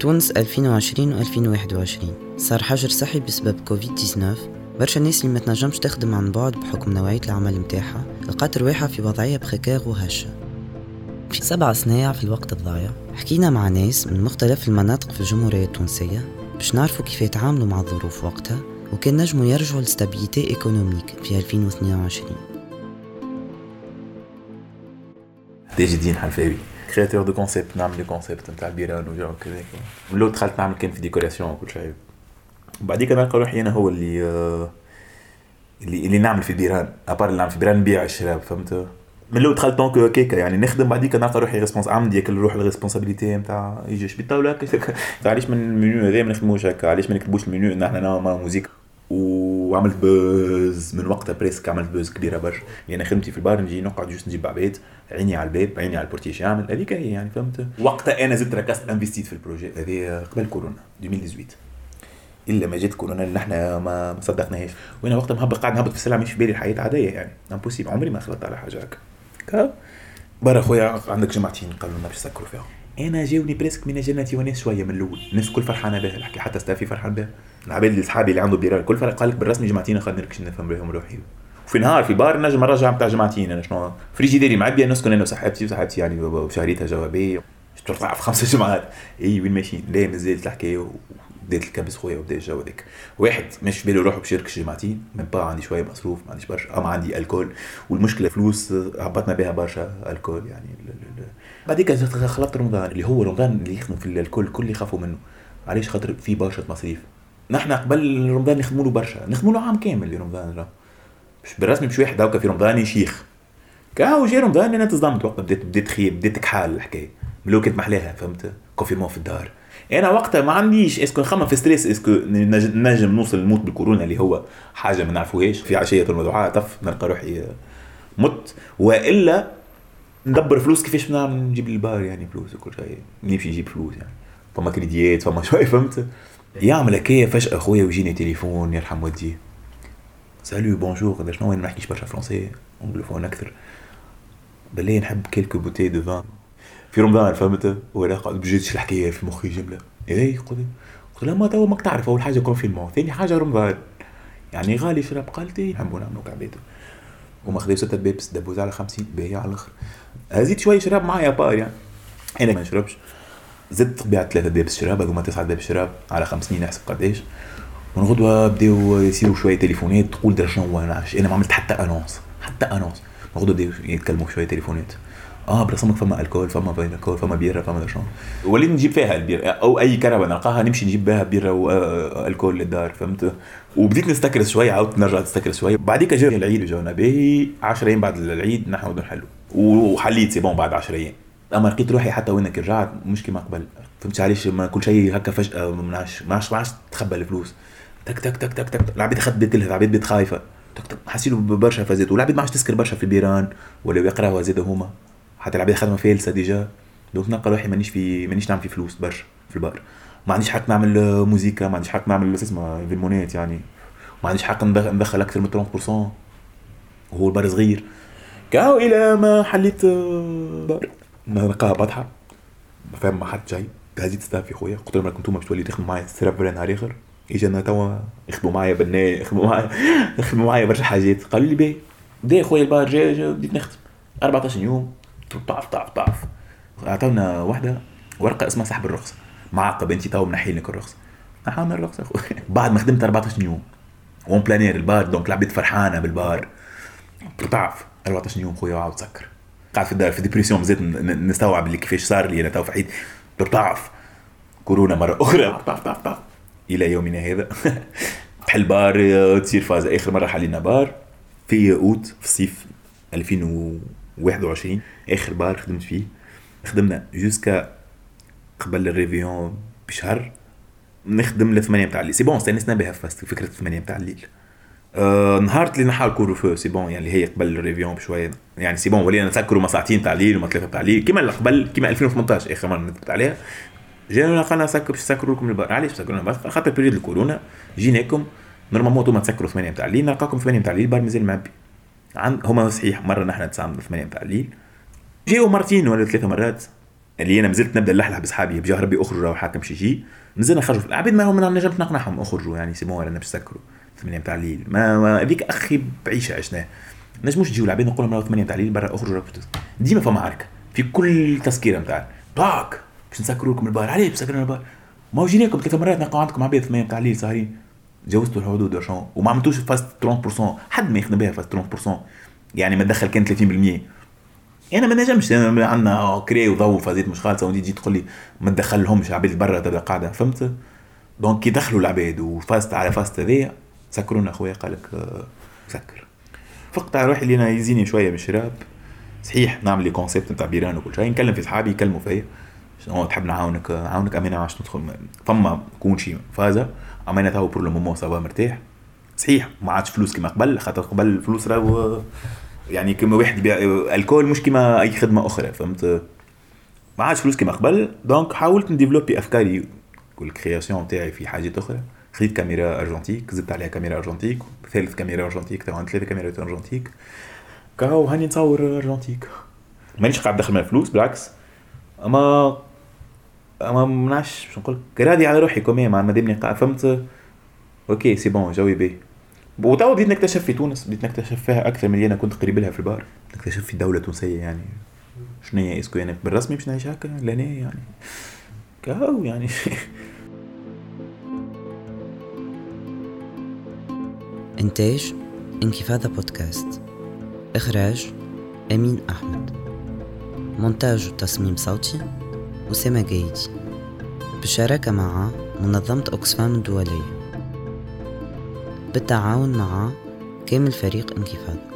تونس 2020 و 2021 صار حجر صحي بسبب كوفيد 19 برشا الناس اللي ما تنجمش تخدم عن بعد بحكم نوعية العمل متاعها لقات رواحها في وضعية précaire وهشة. في سبع صنايع في الوقت الضايع حكينا مع ناس من مختلف المناطق في الجمهورية التونسية باش نعرفوا كيف يتعاملوا مع الظروف وقتها وكان نجموا يرجعوا ل stabilité économique في 2022 تاج الدين حلفاوي créateur de concept نعمل des concepts نتاع البيران وجو كذا من الأول دخلت نعمل كان في décoration وكل شيء وبعديك نلقى روحي أنا هو اللي اللي اللي نعمل في البيران à part اللي نعمل في البيران نبيع الشراب فهمت من الأول دخلت donc هكاكا يعني نخدم بعديك نلقى روحي responsable عندي هيك نروح ال responsabilité نتاع يجي بالطاوله هكا علاش من المنيو هذا ما نخدموش هكا علاش ما نكتبوش المنيو ان إحنا نعمل musique وعملت buzz من وقتها presque عملت buzz كبيرة برشا. يعني خدمتي في البار نجي نقعد جوست نجيب عباد عيني على الباب عيني على البورتيش يعمل هذيك هي يعني فهمت؟ وقتها أنا زدت ركزت انفستيت في البروجي هذه قبل كورونا 2018 إلا ما جات كورونا اللي إحنا ما صدقناهاش. وأنا وقتها مهبط قاعد نهبط في السلعه مش في بالي الحياة عاديه يعني. امبوسيبل عمري ما خلطت على حاجة هكا. برا خويا عندك جماعتين قالوا لنا باش نسكروا فيها. أنا جاوني بريسك من جنتي وناس شوية من الأول. الناس الكل فرحانة بها الحكي حتى ستافي فرحان بها. العباد اللي صحابي اللي عنده بيرال الكل فرق قال لك بالرسمي جماعتين خلينا نركش نفهم بهم روحي. وفي نهار في بار نجم نرجع بتاع جماعتين أنا شنو؟ فريجيديري معبيه نسكن أنا وصاحبتي وصاحبتي يعني وشهريتها جوابية. تطلع في خمسة جمعات إي وين ماشيين؟ لا نزلت الحكاية بديت الكبس خويا وبدا الجو هذاك. واحد مش باله روحه بشركة جماعتين من با عندي شوية مصروف ما عنديش برشا أما عندي ألكول. والمشكلة فلوس هبطنا بها برشا ألكول يعني. بعديك خلطت رمضان اللي هو رمضان اللي يخدموا في الكل الكل يخافوا منه. علاش؟ خاطر في برشا مصاريف. نحن قبل رمضان نخدموا له برشا. نخدموا له عام كامل لرمضان راه. مش بالرسمي مش واحد هكا في رمضان يشيخ. كاو جي رمضان أنا تصدمت وقتها. بديت بديت خيب بديت كحال الحكاية. كنت محلاها فهمت؟ confinement في الدار. أنا وقتها ما عنديش est-ce que نخمم في stress est-ce que نجم نوصل نموت بالكورونا اللي هو حاجة ما نعرفوهاش. في عشية الموضوعات طف نلقى روحي مت. وإلا ندبر فلوس كيفاش نجيب البار يعني فلوس وكل شيء. نمشي نجيب فلوس يعني. فما كريديات فما شوي فهمت؟ يعمل هكايا فجاه خويا ويجيني تليفون يرحم والديه salut bonjour هذا شنو ما نحكيش برشا français anglophone أكثر. بالله نحب quelques bouteilles de vin في رمضان فهمت؟ ولا قاعد بجيتش الحكاية في مخي جملة. إيه قلت قلت له ما تو ماك تعرف أول حاجة confinement ثاني حاجة رمضان. يعني غالي شرب قالت إيه نحبوا نعملوا كعبيته وما خذوا ستة pièces دبوز على 50 باهي على الأخر. زيد شوي شراب معايا بار يعني أنا ما نشربش. زدت بعت ثلاثة pièces شراب هذوما تسعة pièces شراب على 50 نحسب قداش. ونغدوة بداو يصيروا شوية تليفونات تقول درا شنو أنا أنا ما عملت حتى annonce حتى annonce نغدوة بداو يتكلموا شوية تليفونات. آه برسمك فما alcool فما فين alcool فما بيرة فما شنو. وليت نجيب فيها البيرة أو أي كربه نلقاها نمشي نجيب بها بيرة و alcool للدار فهمت؟ وبديت نستكرس شوية عاودت نرجع نستكرس شوية بعديك جا العيد وجونا باهي 10 أيام بعد العيد نحن نحلو. وحليت c'est bon بعد 10 أيام أما لقيت روحي حتى وينك رجعت مش كيما قبل. فهمت علاش ما كل شيء هكا فجأة ما عادش ما عادش تخبى الفلوس. تك تك تك تك تك العباد اخذت بيت كلها العباد بيت خايفة. تك تك. حسيلو برشا فازات والعباد ما عادش تسكر برشا في البيران ولا يقراوا زاد هما. حتى العباد خدمة فالسه déjà. donc نلقى روحي مانيش في مانيش نعمل في فلوس برشا في البار ما عنديش حق نعمل موزيكا ما عنديش حق نعمل اسمه فيلمونات يعني. ما عنديش حق ندخل أكثر من 30% وهو البار صغير. كاو إلى ما حليت بار نلقاها ما فاهم ما حد جاي هزيت staff ي خويا. قلت لهم أنتم باش تولي تخدموا معايا serveur نهار آخر. اجا أنا توا؟ يخدموا معايا بناء يخدموا معايا يخدموا معايا برشا حاجات. قالوا لي باهي بدي خويا البار جاي بديت نخدم 14 يوم. طعف طعف طعف اعطونا واحدة ورقة اسمها سحب الرخصة. معقب أنت تو منحي لك الرخصة. نحانا الرخصة أخوي. بعد ما خدمت 14 يوم. en plein air البار donc لعبت فرحانة بالبار طعف 14 يوم خويا وعاود سكر. قاعد في الدار في dépression زيت نستوعب اللي كيفاش صار لي أنا تو في عيد ضعف. كورونا مرة أخرى. إلى يومنا هذا. تحل بار تصير فاز آخر مرة حلينا بار. في أوت في الصيف 2021 آخر بار خدمت فيه. خدمنا jusqu'à قبل ال réveillon بشهر. نخدم ل 8 نتاع الليل. c'est bon استأنسنا بها فكرة 8 نتاع الليل. آه نهار اللي نحاول couvre-feu c'est bon يعني هي قبل ال réveillon بشوية. يعني c'est bon ولينا نسكروا ما ساعتين تاع الليل وما ثلاثة تاع الليل كيما قبل كيما 2018 اخر مره نكتب عليها. جينا قالنا نسكر باش نسكروا لكم البار علاش تسكروا البار خاطر période الكورونا جيناكم normalement أنتم تسكروا 8 نتاع الليل نلقاكم 8 نتاع الليل البار مازال معبي عن هما صحيح مرة نحن نتسامر 8 نتاع الليل جاو مرتين ولا ثلاثة مرات. اللي أنا مازلت نبدأ نلحلح بصحابي بجاه ربي أخرجوا حاكم شي شي. نزلنا نخرجوا. العباد ما هم نجمت نقنعهم أخرجوا يعني سي بون باش سكروا 8 تاع الليل ما هذيك أخي بعيشة عشناها. نجموش تجيو العباد نقول لهم 8 تاع الليل برا أخرجوا ديما فما عركة. في كل تسكيره نتاع باك! باش نسكروا لكم البار. عليه باش نسكروا البار. ما هو جيناكم ثلاث مرات نلقاو عندكم عباد 8 تاع الليل سهرين جاوزتوا الحدود وما عملتوش فاست 30% حد ما يخدم بها فاست 30% يعني ما تدخل كان 30% أنا ما نجمش. عندنا كري وضو فازيت مش خالصة. ودي تجي تقول لي ما تدخلهمش عباد برا تبدا قاعدة. فهمت؟ donc كي دخلوا العباد وفاست على فاست هذيا سكرونا أخويا قال لك آه، سكر. على روحي اللي أنا يزيني شوية من الشراب. صحيح نعمل لي concept نتاع بيران وكل شيء. نكلم في صحابي يكلموا فيا. شنو تحب نعاونك؟ نعاونك امانه عشان ندخل. فما كون شي فازة. امانه تو pour le moment ça va مرتاح. صحيح ما عادش فلوس كما قبل. خاطر قبل الفلوس راهو يعني كما واحد يبيع alcool مش كما أي خدمة أخرى فهمت؟ ما عادش فلوس كما قبل. donc حاولت ن développer أفكاري وال création تاعي في حاجات أخرى. خذيت كاميرا argentique زدت عليها كاميرا argentique ثالث كاميرا argentique عندي ثلاثة كاميرات argentique. كاو هاني نصور argentique. مانيش قاعد ندخل من الفلوس بالعكس. اما أما منعش باش نقول راضي على روحي quand même دامني قاعد فهمت؟ OK c'est bon je vis. وتوا بديت نكتشف في تونس بديت نكتشف فيها أكثر من اللي أنا كنت قريب لها في البار. نكتشف في دولة تونسية يعني. شنو هي؟ est-ce que يعني بالرسمي باش نعيش هكا؟ لا يعني. كاو يعني. إنتاج إنكفاضة بودكاست. إخراج أمين أحمد. مونتاج وتصميم صوتي أسامة جايدي. بالشراكة مع منظمة أوكسفام الدولية. بالتعاون مع كامل فريق إنكفاضة.